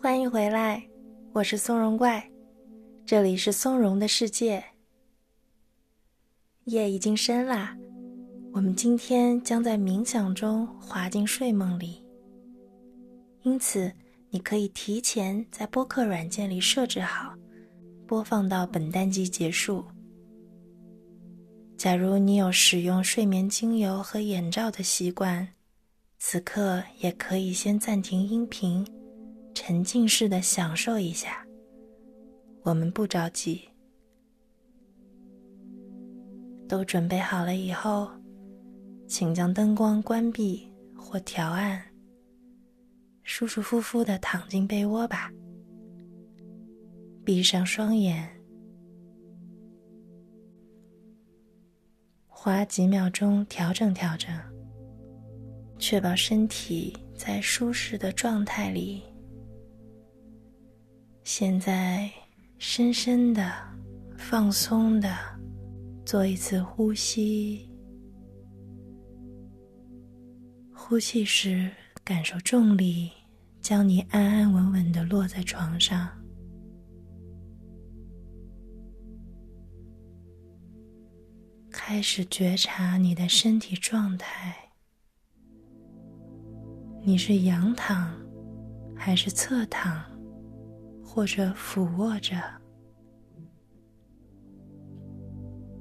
欢迎回来，我是松茸怪，这里是松茸的世界。夜已经深啦，我们今天将在冥想中滑进睡梦里。因此，你可以提前在播客软件里设置好，播放到本单集结束。假如你有使用睡眠精油和眼罩的习惯，此刻也可以先暂停音频。沉浸式的享受一下，我们不着急。都准备好了以后，请将灯光关闭或调暗，舒舒服服的躺进被窝吧。闭上双眼，花几秒钟调整调整，确保身体在舒适的状态里。现在，深深的、放松的做一次呼吸。呼气时，感受重力将你安安稳稳的落在床上。开始觉察你的身体状态。你是仰躺，还是侧躺？或者俯卧着，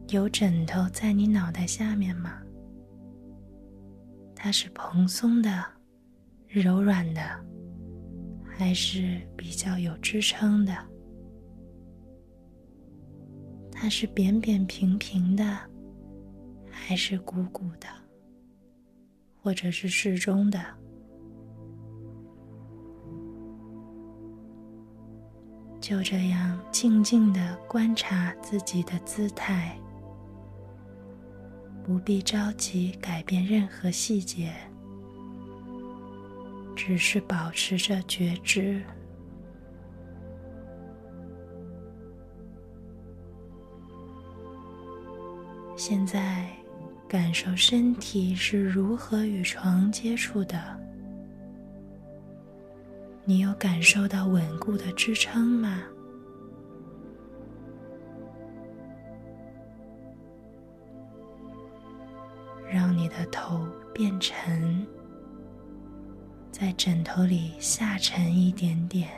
有枕头在你脑袋下面吗？它是蓬松的、柔软的，还是比较有支撑的？它是扁扁平平的，还是鼓鼓的，或者是适中的？就这样静静的观察自己的姿态，不必着急改变任何细节，只是保持着觉知。现在，感受身体是如何与床接触的。你有感受到稳固的支撑吗？让你的头变沉，在枕头里下沉一点点，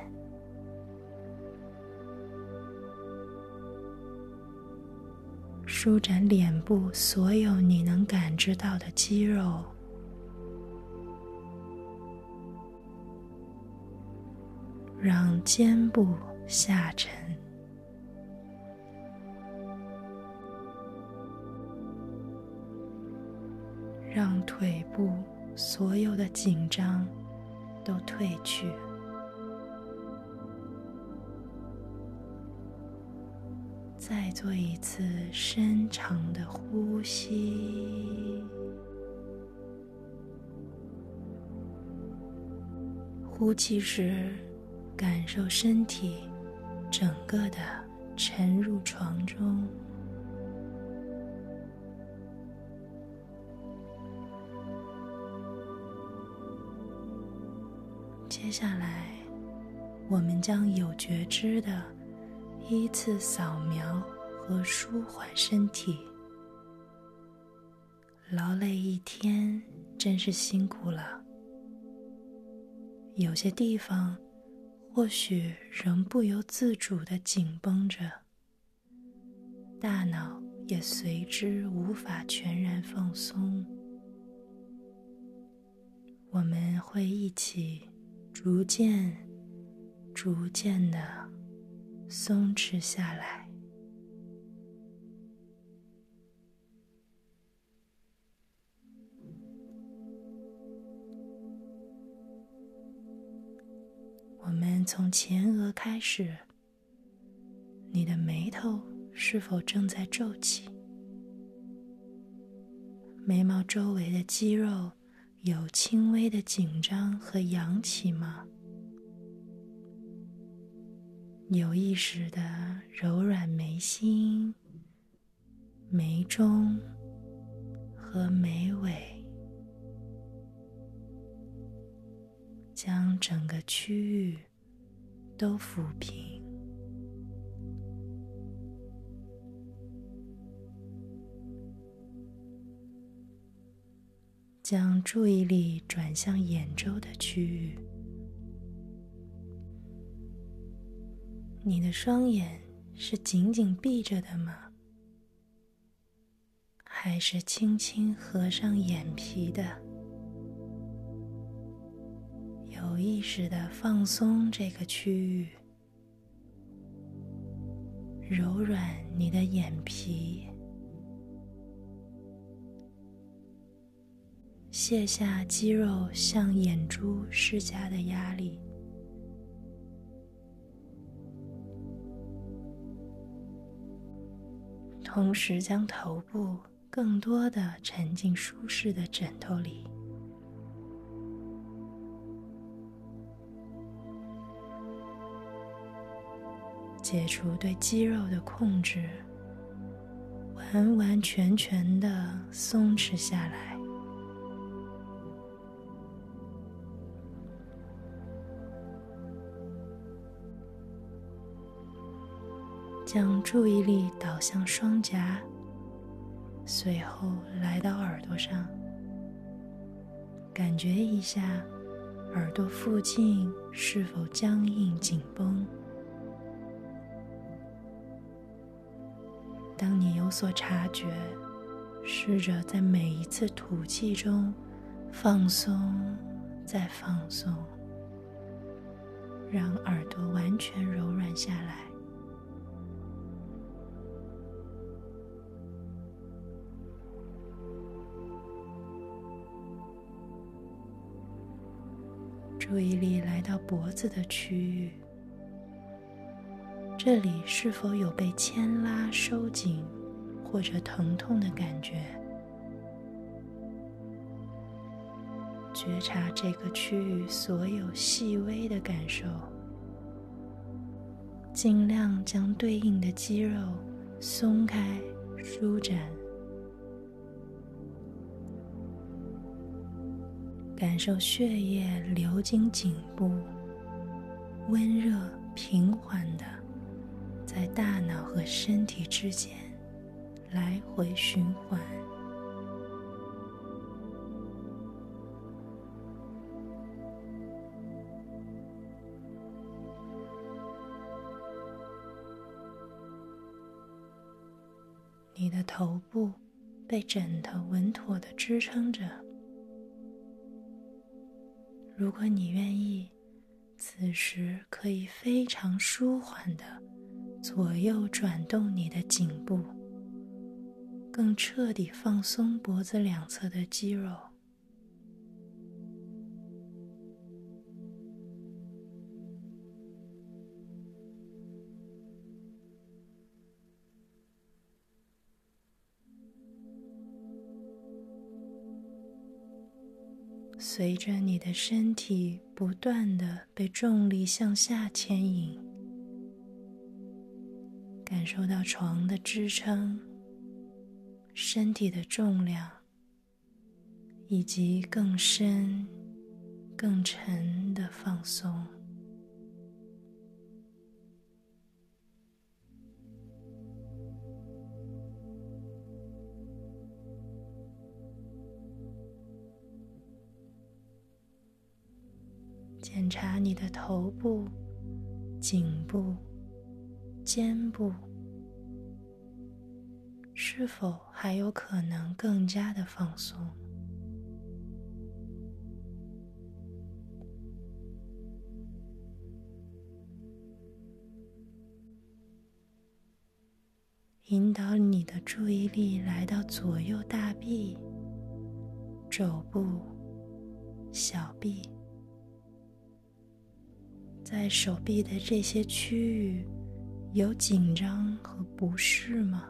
舒展脸部所有你能感知到的肌肉。让肩部下沉，让腿部所有的紧张都褪去。再做一次深长的呼吸，呼气时。感受身体整个的沉入床中。接下来，我们将有觉知的依次扫描和舒缓身体。劳累一天，真是辛苦了。有些地方。或许仍不由自主的紧绷着，大脑也随之无法全然放松。我们会一起逐渐、逐渐的松弛下来。从前额开始，你的眉头是否正在皱起？眉毛周围的肌肉有轻微的紧张和扬起吗？有意识的柔软眉心、眉中和眉尾。将整个区域都抚平。将注意力转向眼周的区域。你的双眼是紧紧闭着的吗？还是轻轻合上眼皮的？意识的放松这个区域，柔软你的眼皮。卸下肌肉向眼珠施加的压力，同时将头部更多的沉进舒适的枕头里，解除对肌肉的控制，完完全全的松弛下来。将注意力导向双颊，随后来到耳朵上，感觉一下耳朵附近是否僵硬紧绷。当你有所察觉，试着在每一次吐气中放松，再放松，让耳朵完全柔软下来。注意力来到脖子的区域，这里是否有被牵拉、收紧或者疼痛的感觉？觉察这个区域所有细微的感受，尽量将对应的肌肉松开、舒展。感受血液流经颈部，温热平缓的在大脑和身体之间来回循环。你的头部被枕头稳妥的支撑着。如果你愿意，此时可以非常舒缓的左右转动你的颈部，更彻底放松脖子两侧的肌肉。随着你的身体不断的被重力向下牵引，感受到床的支撑、身体的重量，以及更深、更沉的放松。检查你的头部、颈部、肩部，是否还有可能更加的放松？引导你的注意力来到左右大臂、肘部、小臂。在手臂的这些区域有紧张和不适吗？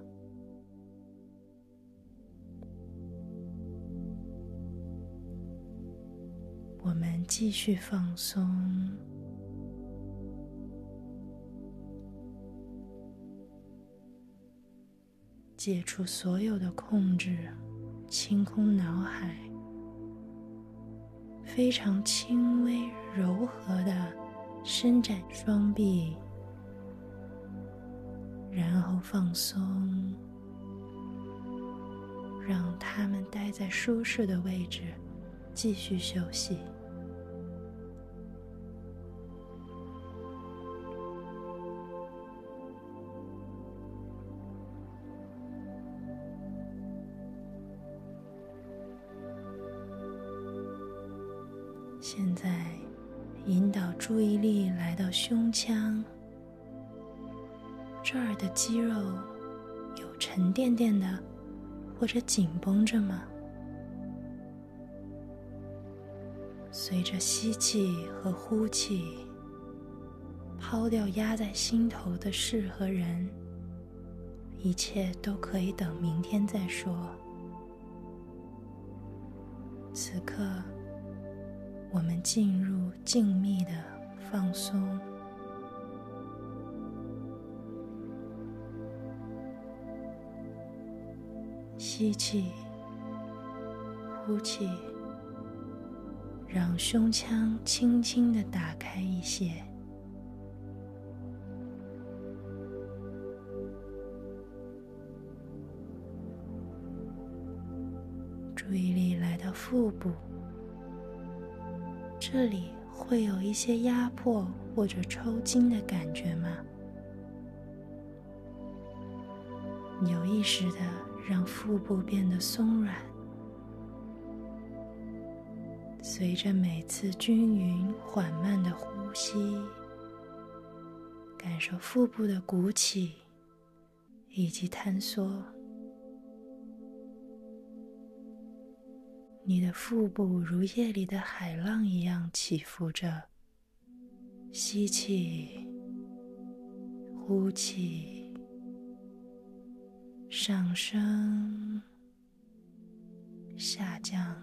我们继续放松，解除所有的控制，清空脑海，非常轻微柔和的。伸展双臂，然后放松，让他们待在舒适的位置，继续休息。现在，引导注意力来到胸腔的肌肉，有沉甸甸的或者紧绷着吗？随着吸气和呼气，抛掉压在心头的事和人，一切都可以等明天再说。此刻。我们进入静谧的放松，吸气，呼气，让胸腔轻轻的打开一些，注意力来到腹部。这里会有一些压迫或者抽筋的感觉吗？有意识的让腹部变得松软，随着每次均匀缓慢的呼吸，感受腹部的鼓起以及坍缩。你的腹部如夜里的海浪一样起伏着，吸气，呼气，上升，下降。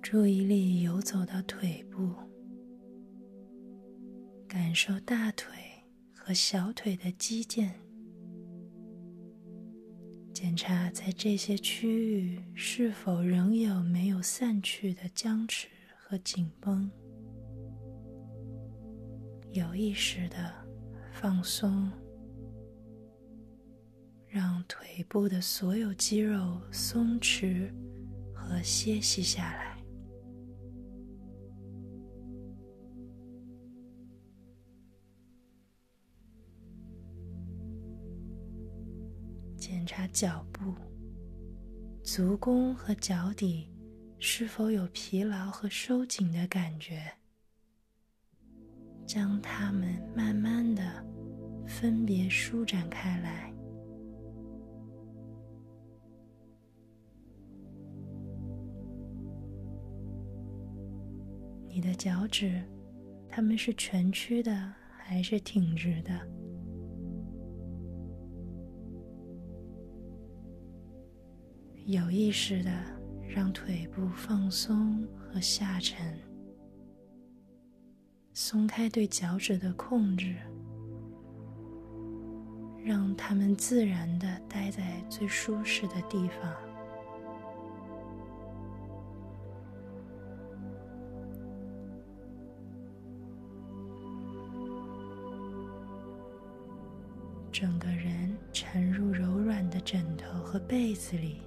注意力游走到腿部，感受大腿和小腿的肌腱，检查在这些区域是否仍有没有散去的僵持和紧绷。有意识的放松，让腿部的所有肌肉松弛和歇息下来。检查脚部、足弓和脚底是否有疲劳和收紧的感觉，将它们慢慢的分别舒展开来。你的脚趾，它们是蜷曲的还是挺直的？有意识的让腿部放松和下沉，松开对脚趾的控制，让它们自然的待在最舒适的地方。整个人沉入柔软的枕头和被子里。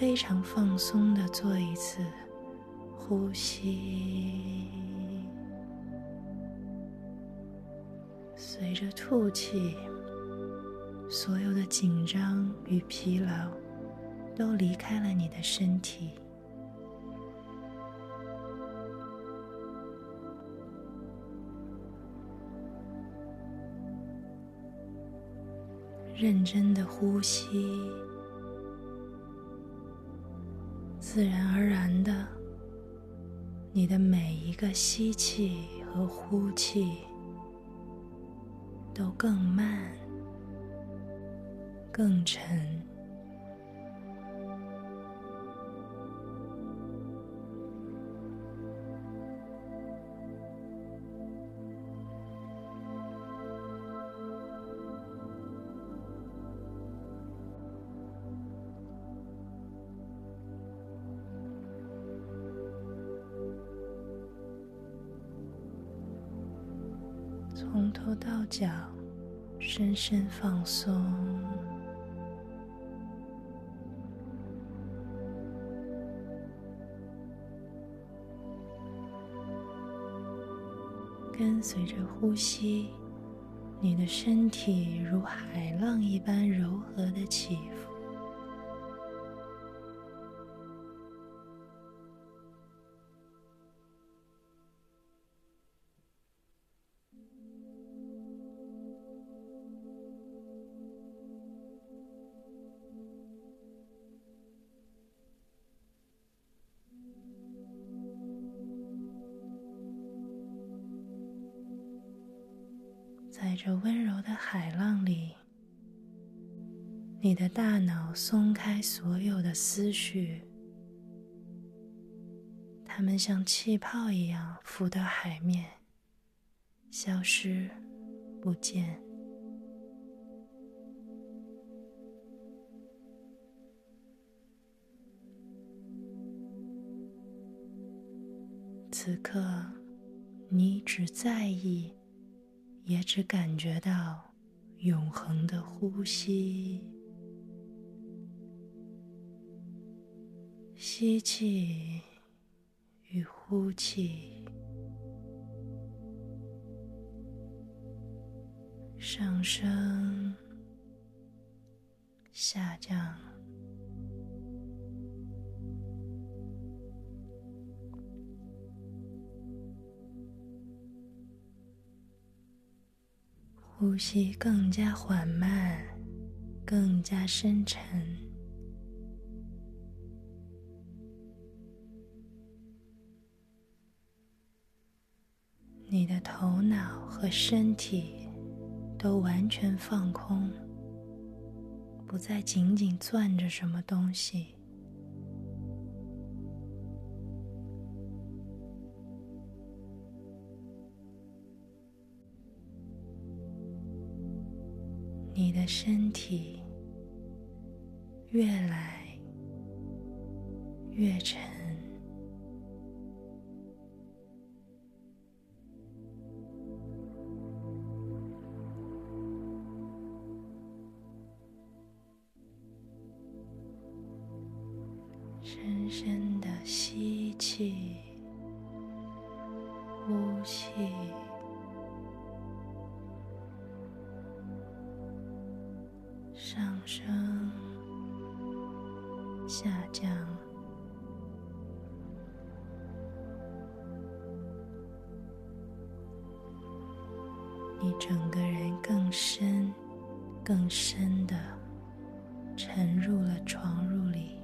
非常放松的做一次呼吸，随着吐气，所有的紧张与疲劳都离开了你的身体。认真的呼吸。自然而然的，你的每一个吸气和呼气都更慢、更沉。从头到脚深深放松，跟随着呼吸，你的身体如海浪一般柔和的起伏。你的大脑松开所有的思绪，它们像气泡一样浮到海面，消失不见。此刻，你只在意。也只感觉到永恒的呼吸，吸气与呼气，上升、下降。呼吸更加缓慢，更加深沉。你的头脑和身体都完全放空，不再紧紧攥着什么东西。你的身体越来越沉，上升，下降，你整个人更深、更深的沉入了床褥里，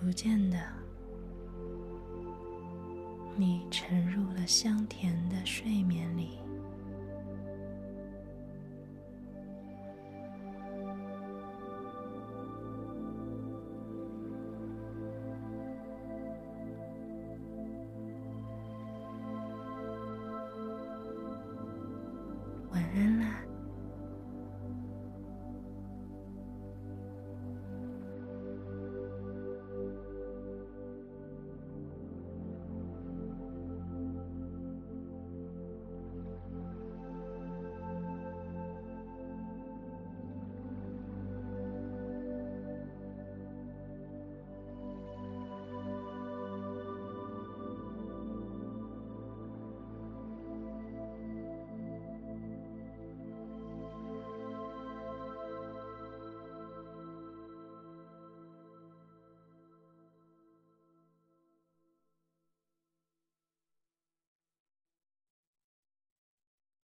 逐渐的，你沉入了香甜的睡眠里。